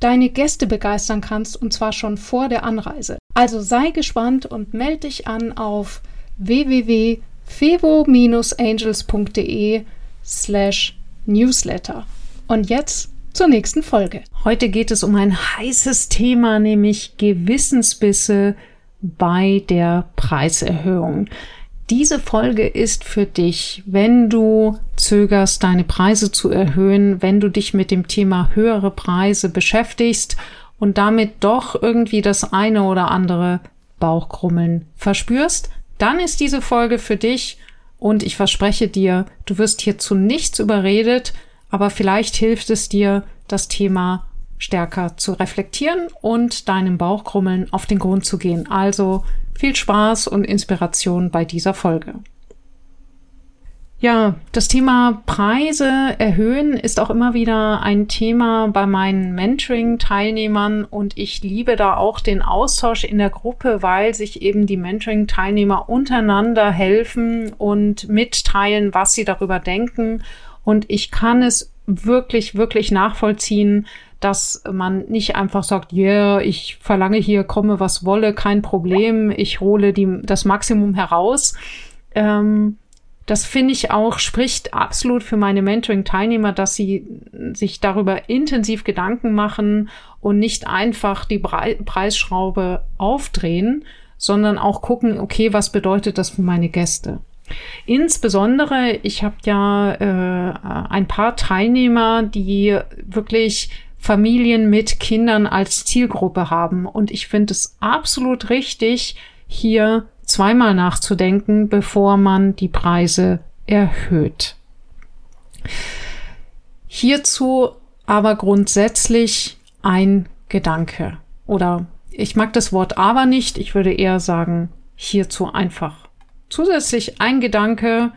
deine Gäste begeistern kannst, und zwar schon vor der Anreise. Also sei gespannt und melde dich an auf www.fevo-angels.de slash newsletter. Und jetzt zur nächsten Folge. Heute geht es um ein heißes Thema, nämlich Gewissensbisse bei der Preiserhöhung. Diese Folge ist für dich, wenn du zögerst, deine Preise zu erhöhen, wenn du dich mit dem Thema höhere Preise beschäftigst und damit doch irgendwie das eine oder andere Bauchkrummeln verspürst, dann ist diese Folge für dich und ich verspreche dir, du wirst hier zu nichts überredet, aber vielleicht hilft es dir, das Thema stärker zu reflektieren und deinem Bauchkrummeln auf den Grund zu gehen. Also viel Spaß und Inspiration bei dieser Folge. Ja, das Thema Preise erhöhen ist auch immer wieder ein Thema bei meinen Mentoring-Teilnehmern und ich liebe da auch den Austausch in der Gruppe, weil sich eben die Mentoring-Teilnehmer untereinander helfen und mitteilen, was sie darüber denken. Und ich kann es wirklich, wirklich nachvollziehen, dass man nicht einfach sagt, ja, yeah, ich verlange hier, komme was wolle, kein Problem, ich hole die, das Maximum heraus. Ähm, das finde ich auch, spricht absolut für meine Mentoring-Teilnehmer, dass sie sich darüber intensiv Gedanken machen und nicht einfach die Pre Preisschraube aufdrehen, sondern auch gucken, okay, was bedeutet das für meine Gäste? Insbesondere, ich habe ja äh, ein paar Teilnehmer, die wirklich Familien mit Kindern als Zielgruppe haben. Und ich finde es absolut richtig, hier zweimal nachzudenken, bevor man die Preise erhöht. Hierzu aber grundsätzlich ein Gedanke. Oder ich mag das Wort aber nicht, ich würde eher sagen, hierzu einfach. Zusätzlich ein Gedanke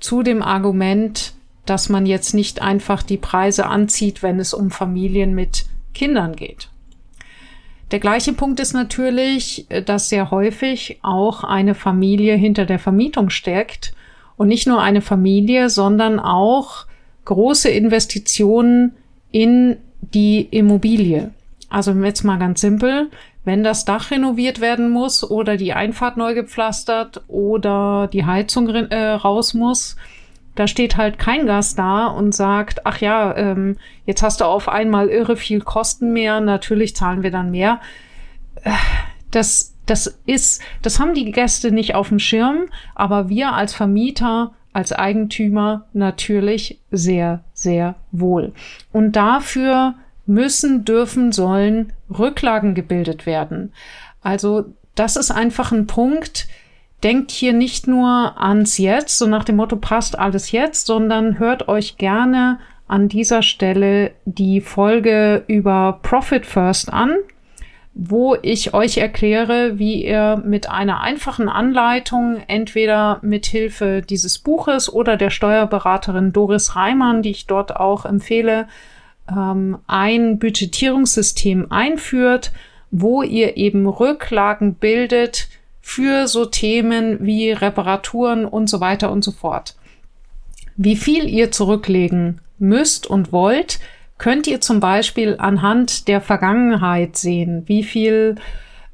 zu dem Argument, dass man jetzt nicht einfach die Preise anzieht, wenn es um Familien mit Kindern geht. Der gleiche Punkt ist natürlich, dass sehr häufig auch eine Familie hinter der Vermietung steckt und nicht nur eine Familie, sondern auch große Investitionen in die Immobilie. Also jetzt mal ganz simpel, wenn das Dach renoviert werden muss oder die Einfahrt neu gepflastert oder die Heizung äh, raus muss, da steht halt kein Gast da und sagt, ach ja, ähm, jetzt hast du auf einmal irre viel Kosten mehr, natürlich zahlen wir dann mehr. Äh, das, das ist, das haben die Gäste nicht auf dem Schirm, aber wir als Vermieter, als Eigentümer natürlich sehr, sehr wohl. Und dafür müssen, dürfen, sollen Rücklagen gebildet werden. Also das ist einfach ein Punkt, denkt hier nicht nur ans Jetzt, so nach dem Motto passt alles jetzt, sondern hört euch gerne an dieser Stelle die Folge über Profit First an, wo ich euch erkläre, wie ihr mit einer einfachen Anleitung, entweder mit Hilfe dieses Buches oder der Steuerberaterin Doris Reimann, die ich dort auch empfehle, ähm, ein Budgetierungssystem einführt, wo ihr eben Rücklagen bildet, für so Themen wie Reparaturen und so weiter und so fort. Wie viel ihr zurücklegen müsst und wollt, könnt ihr zum Beispiel anhand der Vergangenheit sehen. Wie viel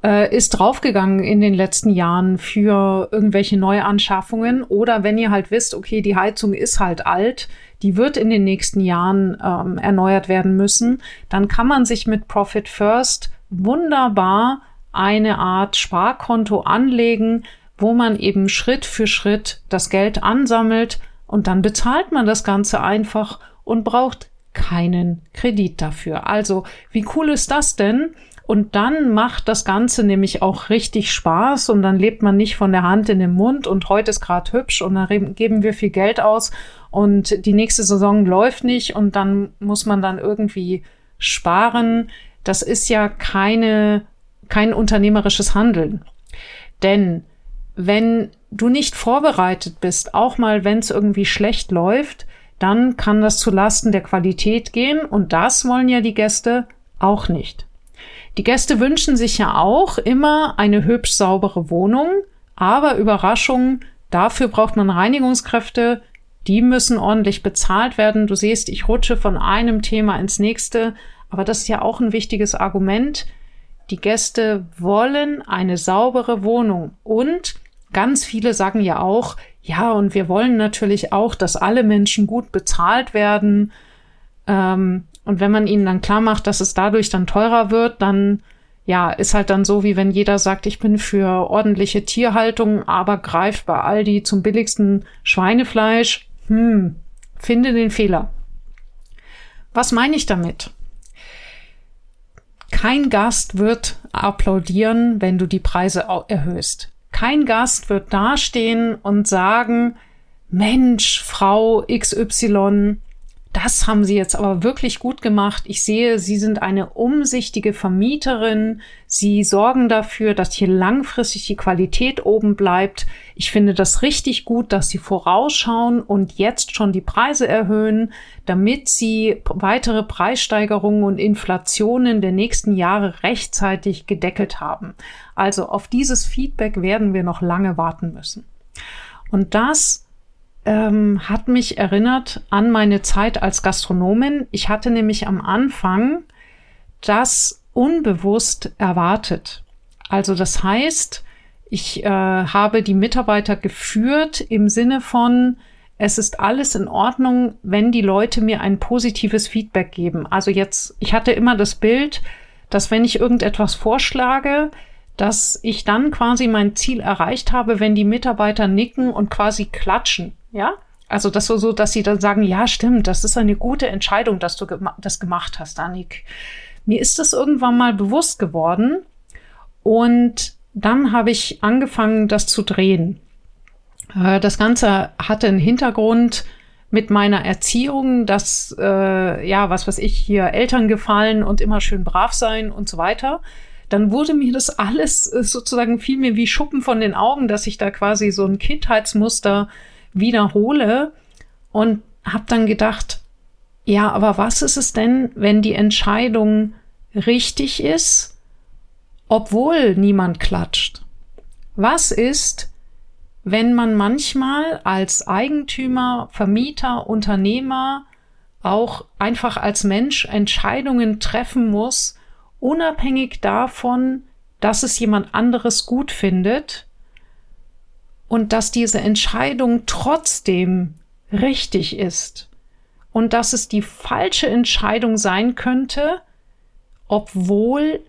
äh, ist draufgegangen in den letzten Jahren für irgendwelche Neuanschaffungen? Oder wenn ihr halt wisst, okay, die Heizung ist halt alt, die wird in den nächsten Jahren ähm, erneuert werden müssen, dann kann man sich mit Profit First wunderbar eine Art Sparkonto anlegen, wo man eben Schritt für Schritt das Geld ansammelt und dann bezahlt man das Ganze einfach und braucht keinen Kredit dafür. Also, wie cool ist das denn? Und dann macht das Ganze nämlich auch richtig Spaß und dann lebt man nicht von der Hand in den Mund und heute ist gerade hübsch und dann geben wir viel Geld aus und die nächste Saison läuft nicht und dann muss man dann irgendwie sparen das ist ja keine, kein unternehmerisches Handeln. Denn wenn du nicht vorbereitet bist, auch mal wenn es irgendwie schlecht läuft, dann kann das zu Lasten der Qualität gehen und das wollen ja die Gäste auch nicht. Die Gäste wünschen sich ja auch immer eine hübsch saubere Wohnung, aber Überraschung, dafür braucht man Reinigungskräfte, die müssen ordentlich bezahlt werden. Du siehst, ich rutsche von einem Thema ins nächste, aber das ist ja auch ein wichtiges Argument. Die Gäste wollen eine saubere Wohnung und ganz viele sagen ja auch, ja, und wir wollen natürlich auch, dass alle Menschen gut bezahlt werden. Ähm, und wenn man ihnen dann klar macht, dass es dadurch dann teurer wird, dann ja, ist halt dann so, wie wenn jeder sagt, ich bin für ordentliche Tierhaltung, aber greift bei Aldi zum billigsten Schweinefleisch. Hm, finde den Fehler. Was meine ich damit? Kein Gast wird applaudieren, wenn du die Preise erhöhst. Kein Gast wird dastehen und sagen, Mensch, Frau XY, das haben Sie jetzt aber wirklich gut gemacht. Ich sehe, Sie sind eine umsichtige Vermieterin. Sie sorgen dafür, dass hier langfristig die Qualität oben bleibt. Ich finde das richtig gut, dass Sie vorausschauen und jetzt schon die Preise erhöhen, damit Sie weitere Preissteigerungen und Inflationen der nächsten Jahre rechtzeitig gedeckelt haben. Also auf dieses Feedback werden wir noch lange warten müssen. Und das ähm, hat mich erinnert an meine Zeit als Gastronomin. Ich hatte nämlich am Anfang das unbewusst erwartet. Also das heißt, ich äh, habe die Mitarbeiter geführt im Sinne von, es ist alles in Ordnung, wenn die Leute mir ein positives Feedback geben. Also jetzt, ich hatte immer das Bild, dass wenn ich irgendetwas vorschlage, dass ich dann quasi mein Ziel erreicht habe, wenn die Mitarbeiter nicken und quasi klatschen. Ja, also das so, so, dass sie dann sagen, ja, stimmt, das ist eine gute Entscheidung, dass du gema das gemacht hast, Annik. Mir ist das irgendwann mal bewusst geworden und dann habe ich angefangen, das zu drehen. Äh, das Ganze hatte einen Hintergrund mit meiner Erziehung, dass, äh, ja, was weiß ich, hier Eltern gefallen und immer schön brav sein und so weiter. Dann wurde mir das alles äh, sozusagen viel mir wie Schuppen von den Augen, dass ich da quasi so ein Kindheitsmuster wiederhole und habe dann gedacht, ja, aber was ist es denn, wenn die Entscheidung richtig ist, obwohl niemand klatscht? Was ist, wenn man manchmal als Eigentümer, Vermieter, Unternehmer auch einfach als Mensch Entscheidungen treffen muss, unabhängig davon, dass es jemand anderes gut findet und dass diese Entscheidung trotzdem richtig ist und dass es die falsche Entscheidung sein könnte, obwohl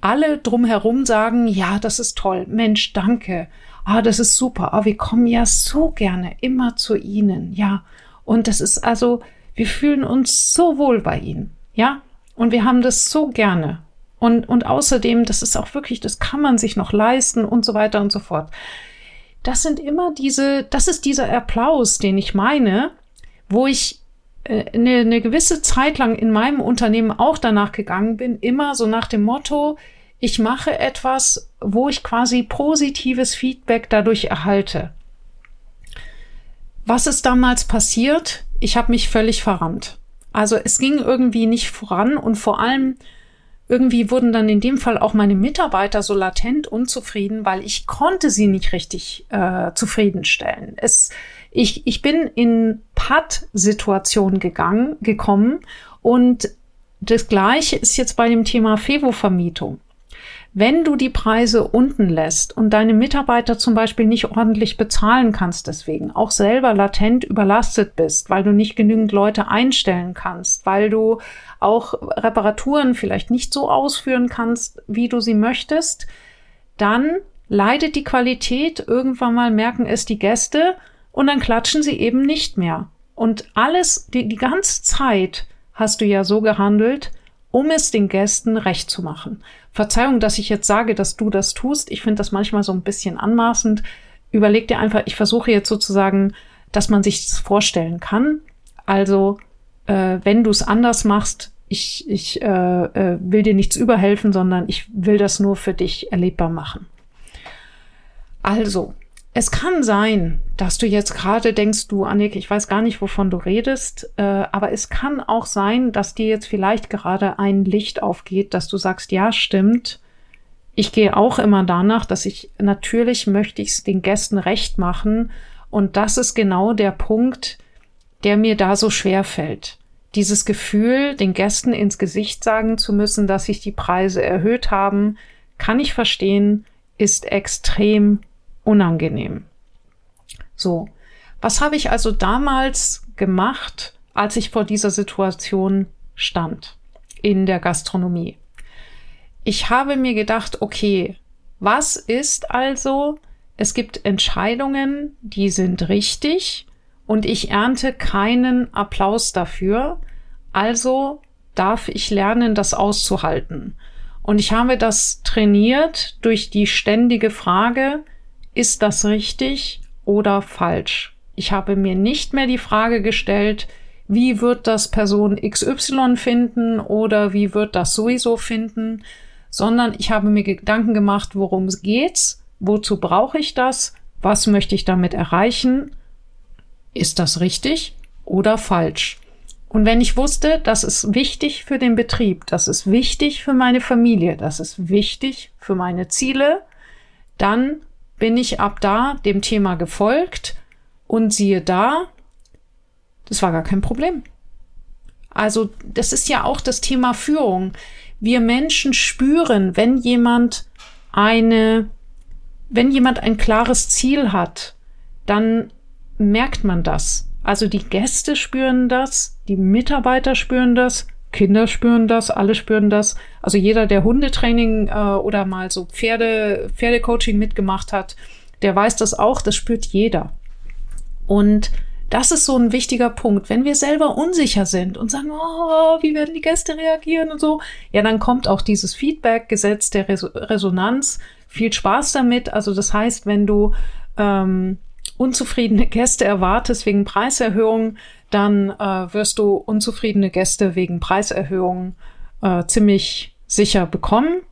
alle drumherum sagen, ja, das ist toll, Mensch, danke, ah, das ist super, ah, wir kommen ja so gerne immer zu Ihnen, ja, und das ist also, wir fühlen uns so wohl bei Ihnen, ja, und wir haben das so gerne. Und, und außerdem, das ist auch wirklich, das kann man sich noch leisten und so weiter und so fort das sind immer diese, das ist dieser Applaus, den ich meine, wo ich äh, eine, eine gewisse Zeit lang in meinem Unternehmen auch danach gegangen bin, immer so nach dem Motto, ich mache etwas, wo ich quasi positives Feedback dadurch erhalte. Was ist damals passiert? Ich habe mich völlig verrannt. Also es ging irgendwie nicht voran und vor allem irgendwie wurden dann in dem Fall auch meine Mitarbeiter so latent unzufrieden, weil ich konnte sie nicht richtig äh, zufriedenstellen. Es, ich, ich bin in Patt-Situationen gegangen, gekommen und das Gleiche ist jetzt bei dem Thema Fevo-Vermietung. Wenn du die Preise unten lässt und deine Mitarbeiter zum Beispiel nicht ordentlich bezahlen kannst deswegen, auch selber latent überlastet bist, weil du nicht genügend Leute einstellen kannst, weil du auch Reparaturen vielleicht nicht so ausführen kannst, wie du sie möchtest, dann leidet die Qualität, irgendwann mal merken es die Gäste und dann klatschen sie eben nicht mehr. Und alles, die, die ganze Zeit hast du ja so gehandelt, um es den Gästen recht zu machen. Verzeihung, dass ich jetzt sage, dass du das tust. Ich finde das manchmal so ein bisschen anmaßend. Überleg dir einfach, ich versuche jetzt sozusagen, dass man sich das vorstellen kann. Also, äh, wenn du es anders machst, ich, ich äh, äh, will dir nichts überhelfen, sondern ich will das nur für dich erlebbar machen. Also, es kann sein, dass du jetzt gerade denkst, du, Annik, ich weiß gar nicht, wovon du redest, äh, aber es kann auch sein, dass dir jetzt vielleicht gerade ein Licht aufgeht, dass du sagst, ja, stimmt. Ich gehe auch immer danach, dass ich natürlich möchte ich es den Gästen recht machen. Und das ist genau der Punkt, der mir da so schwer fällt. Dieses Gefühl, den Gästen ins Gesicht sagen zu müssen, dass sich die Preise erhöht haben, kann ich verstehen, ist extrem unangenehm. So, was habe ich also damals gemacht, als ich vor dieser Situation stand in der Gastronomie? Ich habe mir gedacht, okay, was ist also, es gibt Entscheidungen, die sind richtig und ich ernte keinen Applaus dafür, also darf ich lernen, das auszuhalten. Und ich habe das trainiert durch die ständige Frage, ist das richtig oder falsch? Ich habe mir nicht mehr die Frage gestellt, wie wird das Person XY finden oder wie wird das sowieso finden, sondern ich habe mir Gedanken gemacht, worum es geht, wozu brauche ich das, was möchte ich damit erreichen, ist das richtig oder falsch? Und wenn ich wusste, das ist wichtig für den Betrieb, das ist wichtig für meine Familie, das ist wichtig für meine Ziele, dann bin ich ab da dem Thema gefolgt und siehe da, das war gar kein Problem. Also das ist ja auch das Thema Führung. Wir Menschen spüren, wenn jemand eine, wenn jemand ein klares Ziel hat, dann merkt man das. Also die Gäste spüren das, die Mitarbeiter spüren das, Kinder spüren das, alle spüren das. Also jeder, der Hundetraining äh, oder mal so Pferde, Pferdecoaching mitgemacht hat, der weiß das auch, das spürt jeder. Und das ist so ein wichtiger Punkt. Wenn wir selber unsicher sind und sagen, oh, wie werden die Gäste reagieren und so, ja, dann kommt auch dieses Feedback-Gesetz der Res Resonanz. Viel Spaß damit. Also das heißt, wenn du ähm, unzufriedene Gäste erwartest wegen Preiserhöhungen, dann äh, wirst du unzufriedene Gäste wegen Preiserhöhungen äh, ziemlich sicher bekommen.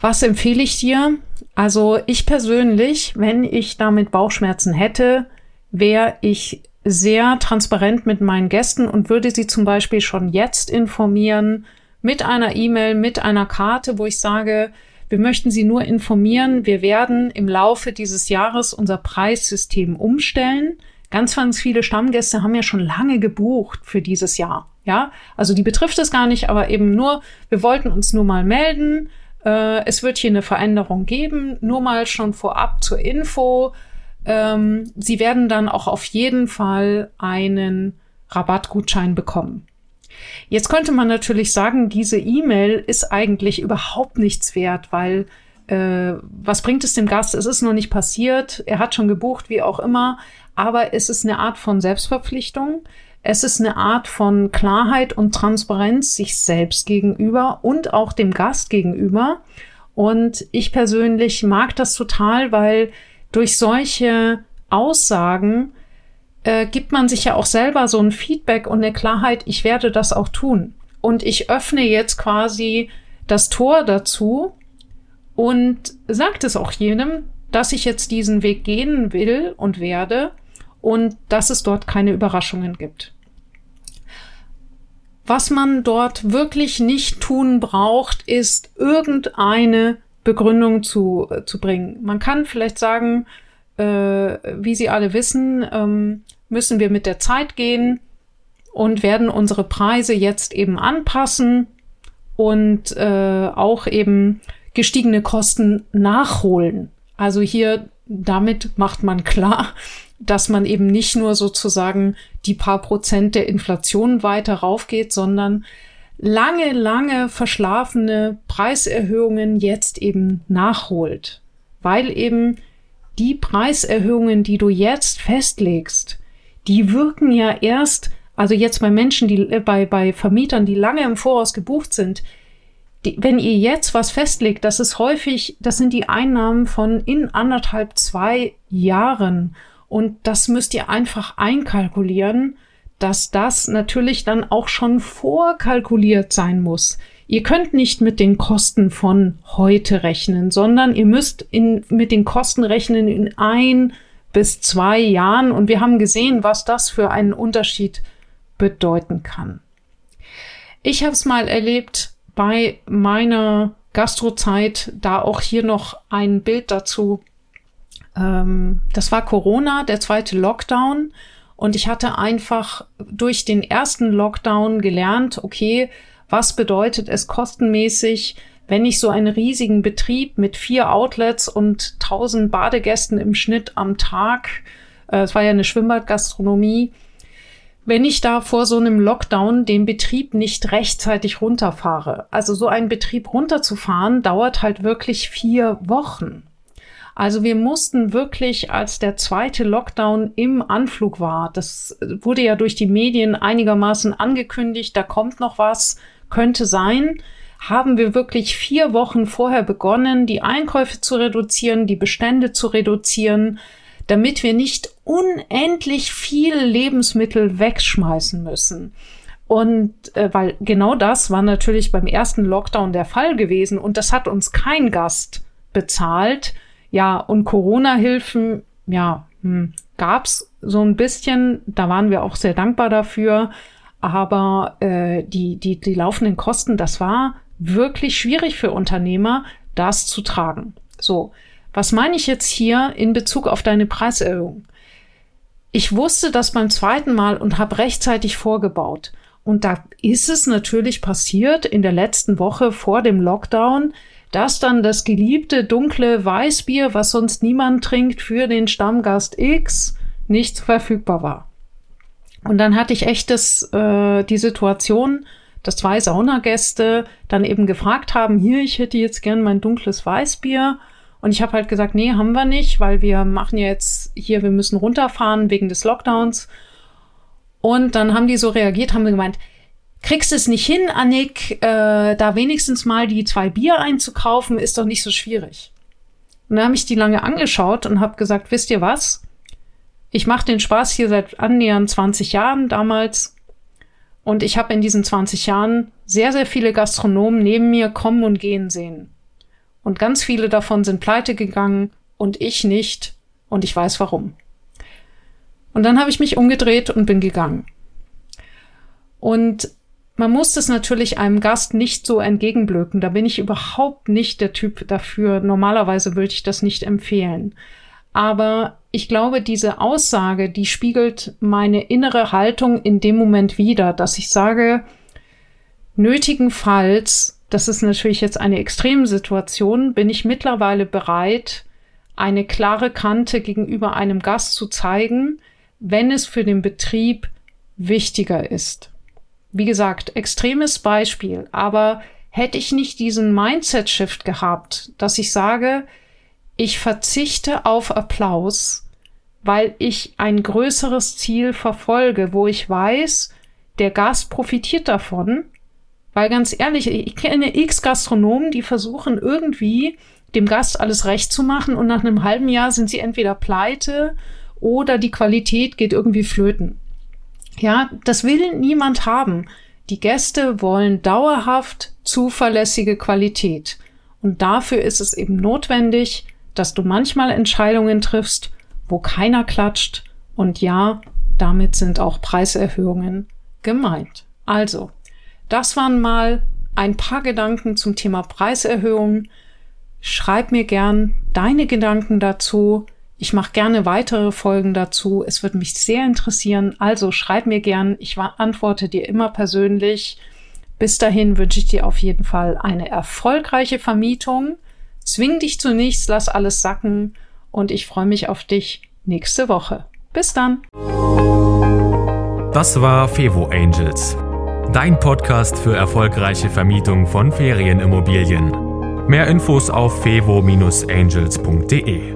Was empfehle ich dir? Also ich persönlich, wenn ich damit Bauchschmerzen hätte, wäre ich sehr transparent mit meinen Gästen und würde sie zum Beispiel schon jetzt informieren mit einer E-Mail, mit einer Karte, wo ich sage, wir möchten Sie nur informieren, wir werden im Laufe dieses Jahres unser Preissystem umstellen. Ganz, ganz viele Stammgäste haben ja schon lange gebucht für dieses Jahr. Ja, also die betrifft es gar nicht, aber eben nur, wir wollten uns nur mal melden. Äh, es wird hier eine Veränderung geben, nur mal schon vorab zur Info. Ähm, Sie werden dann auch auf jeden Fall einen Rabattgutschein bekommen. Jetzt könnte man natürlich sagen, diese E-Mail ist eigentlich überhaupt nichts wert, weil äh, was bringt es dem Gast? Es ist noch nicht passiert, er hat schon gebucht, wie auch immer, aber es ist eine Art von Selbstverpflichtung. Es ist eine Art von Klarheit und Transparenz sich selbst gegenüber und auch dem Gast gegenüber. Und ich persönlich mag das total, weil durch solche Aussagen äh, gibt man sich ja auch selber so ein Feedback und eine Klarheit, ich werde das auch tun. Und ich öffne jetzt quasi das Tor dazu und sagt es auch jedem, dass ich jetzt diesen Weg gehen will und werde und dass es dort keine Überraschungen gibt. Was man dort wirklich nicht tun braucht, ist irgendeine Begründung zu, äh, zu bringen. Man kann vielleicht sagen, äh, wie Sie alle wissen, ähm, müssen wir mit der Zeit gehen und werden unsere Preise jetzt eben anpassen und äh, auch eben gestiegene Kosten nachholen. Also hier damit macht man klar, dass man eben nicht nur sozusagen die paar Prozent der Inflation weiter raufgeht, sondern lange, lange verschlafene Preiserhöhungen jetzt eben nachholt. Weil eben die Preiserhöhungen, die du jetzt festlegst, die wirken ja erst, also jetzt bei Menschen, die äh, bei, bei Vermietern, die lange im Voraus gebucht sind, die, wenn ihr jetzt was festlegt, das ist häufig, das sind die Einnahmen von in anderthalb, zwei Jahren. Und das müsst ihr einfach einkalkulieren, dass das natürlich dann auch schon vorkalkuliert sein muss. Ihr könnt nicht mit den Kosten von heute rechnen, sondern ihr müsst in, mit den Kosten rechnen in ein bis zwei Jahren. Und wir haben gesehen, was das für einen Unterschied bedeuten kann. Ich habe es mal erlebt bei meiner Gastrozeit, da auch hier noch ein Bild dazu. Ähm, das war Corona, der zweite Lockdown. Und ich hatte einfach durch den ersten Lockdown gelernt, okay, was bedeutet es kostenmäßig, wenn ich so einen riesigen Betrieb mit vier Outlets und tausend Badegästen im Schnitt am Tag, äh, es war ja eine Schwimmbadgastronomie, wenn ich da vor so einem Lockdown den Betrieb nicht rechtzeitig runterfahre. Also so einen Betrieb runterzufahren dauert halt wirklich vier Wochen. Also wir mussten wirklich, als der zweite Lockdown im Anflug war, das wurde ja durch die Medien einigermaßen angekündigt, da kommt noch was, könnte sein, haben wir wirklich vier Wochen vorher begonnen, die Einkäufe zu reduzieren, die Bestände zu reduzieren, damit wir nicht unendlich viel Lebensmittel wegschmeißen müssen. Und äh, weil genau das war natürlich beim ersten Lockdown der Fall gewesen und das hat uns kein Gast bezahlt. Ja, und Corona-Hilfen, ja, hm, gab's so ein bisschen. Da waren wir auch sehr dankbar dafür. Aber äh, die, die, die laufenden Kosten, das war wirklich schwierig für Unternehmer, das zu tragen. So, was meine ich jetzt hier in Bezug auf deine Preiserhöhung? Ich wusste das beim zweiten Mal und habe rechtzeitig vorgebaut. Und da ist es natürlich passiert in der letzten Woche vor dem Lockdown, dass dann das geliebte dunkle Weißbier, was sonst niemand trinkt, für den Stammgast X nicht verfügbar war. Und dann hatte ich echt das, äh, die Situation, dass zwei Saunagäste dann eben gefragt haben, hier, ich hätte jetzt gern mein dunkles Weißbier. Und ich habe halt gesagt, nee, haben wir nicht, weil wir machen jetzt hier, wir müssen runterfahren wegen des Lockdowns. Und dann haben die so reagiert, haben gemeint, kriegst es nicht hin, Annik, äh, da wenigstens mal die zwei Bier einzukaufen, ist doch nicht so schwierig. Und dann habe ich die lange angeschaut und habe gesagt, wisst ihr was? Ich mache den Spaß hier seit annähernd 20 Jahren damals. Und ich habe in diesen 20 Jahren sehr, sehr viele Gastronomen neben mir kommen und gehen sehen. Und ganz viele davon sind pleite gegangen und ich nicht. Und ich weiß warum. Und dann habe ich mich umgedreht und bin gegangen. Und man muss das natürlich einem Gast nicht so entgegenblöken. Da bin ich überhaupt nicht der Typ dafür. Normalerweise würde ich das nicht empfehlen. Aber ich glaube, diese Aussage, die spiegelt meine innere Haltung in dem Moment wider, dass ich sage, nötigenfalls, das ist natürlich jetzt eine Extremsituation, bin ich mittlerweile bereit, eine klare Kante gegenüber einem Gast zu zeigen, wenn es für den Betrieb wichtiger ist. Wie gesagt, extremes Beispiel, aber hätte ich nicht diesen Mindset-Shift gehabt, dass ich sage, ich verzichte auf Applaus, weil ich ein größeres Ziel verfolge, wo ich weiß, der Gast profitiert davon. Weil ganz ehrlich, ich kenne x Gastronomen, die versuchen irgendwie dem Gast alles recht zu machen und nach einem halben Jahr sind sie entweder pleite oder die Qualität geht irgendwie flöten. Ja, das will niemand haben. Die Gäste wollen dauerhaft zuverlässige Qualität. Und dafür ist es eben notwendig, dass du manchmal Entscheidungen triffst, wo keiner klatscht. Und ja, damit sind auch Preiserhöhungen gemeint. Also, das waren mal ein paar Gedanken zum Thema Preiserhöhungen. Schreib mir gern deine Gedanken dazu. Ich mache gerne weitere Folgen dazu. Es würde mich sehr interessieren. Also schreib mir gern. Ich antworte dir immer persönlich. Bis dahin wünsche ich dir auf jeden Fall eine erfolgreiche Vermietung. Zwing dich zu nichts, lass alles sacken und ich freue mich auf dich nächste Woche. Bis dann. Das war Fevo Angels, dein Podcast für erfolgreiche Vermietung von Ferienimmobilien. Mehr Infos auf fevo-angels.de.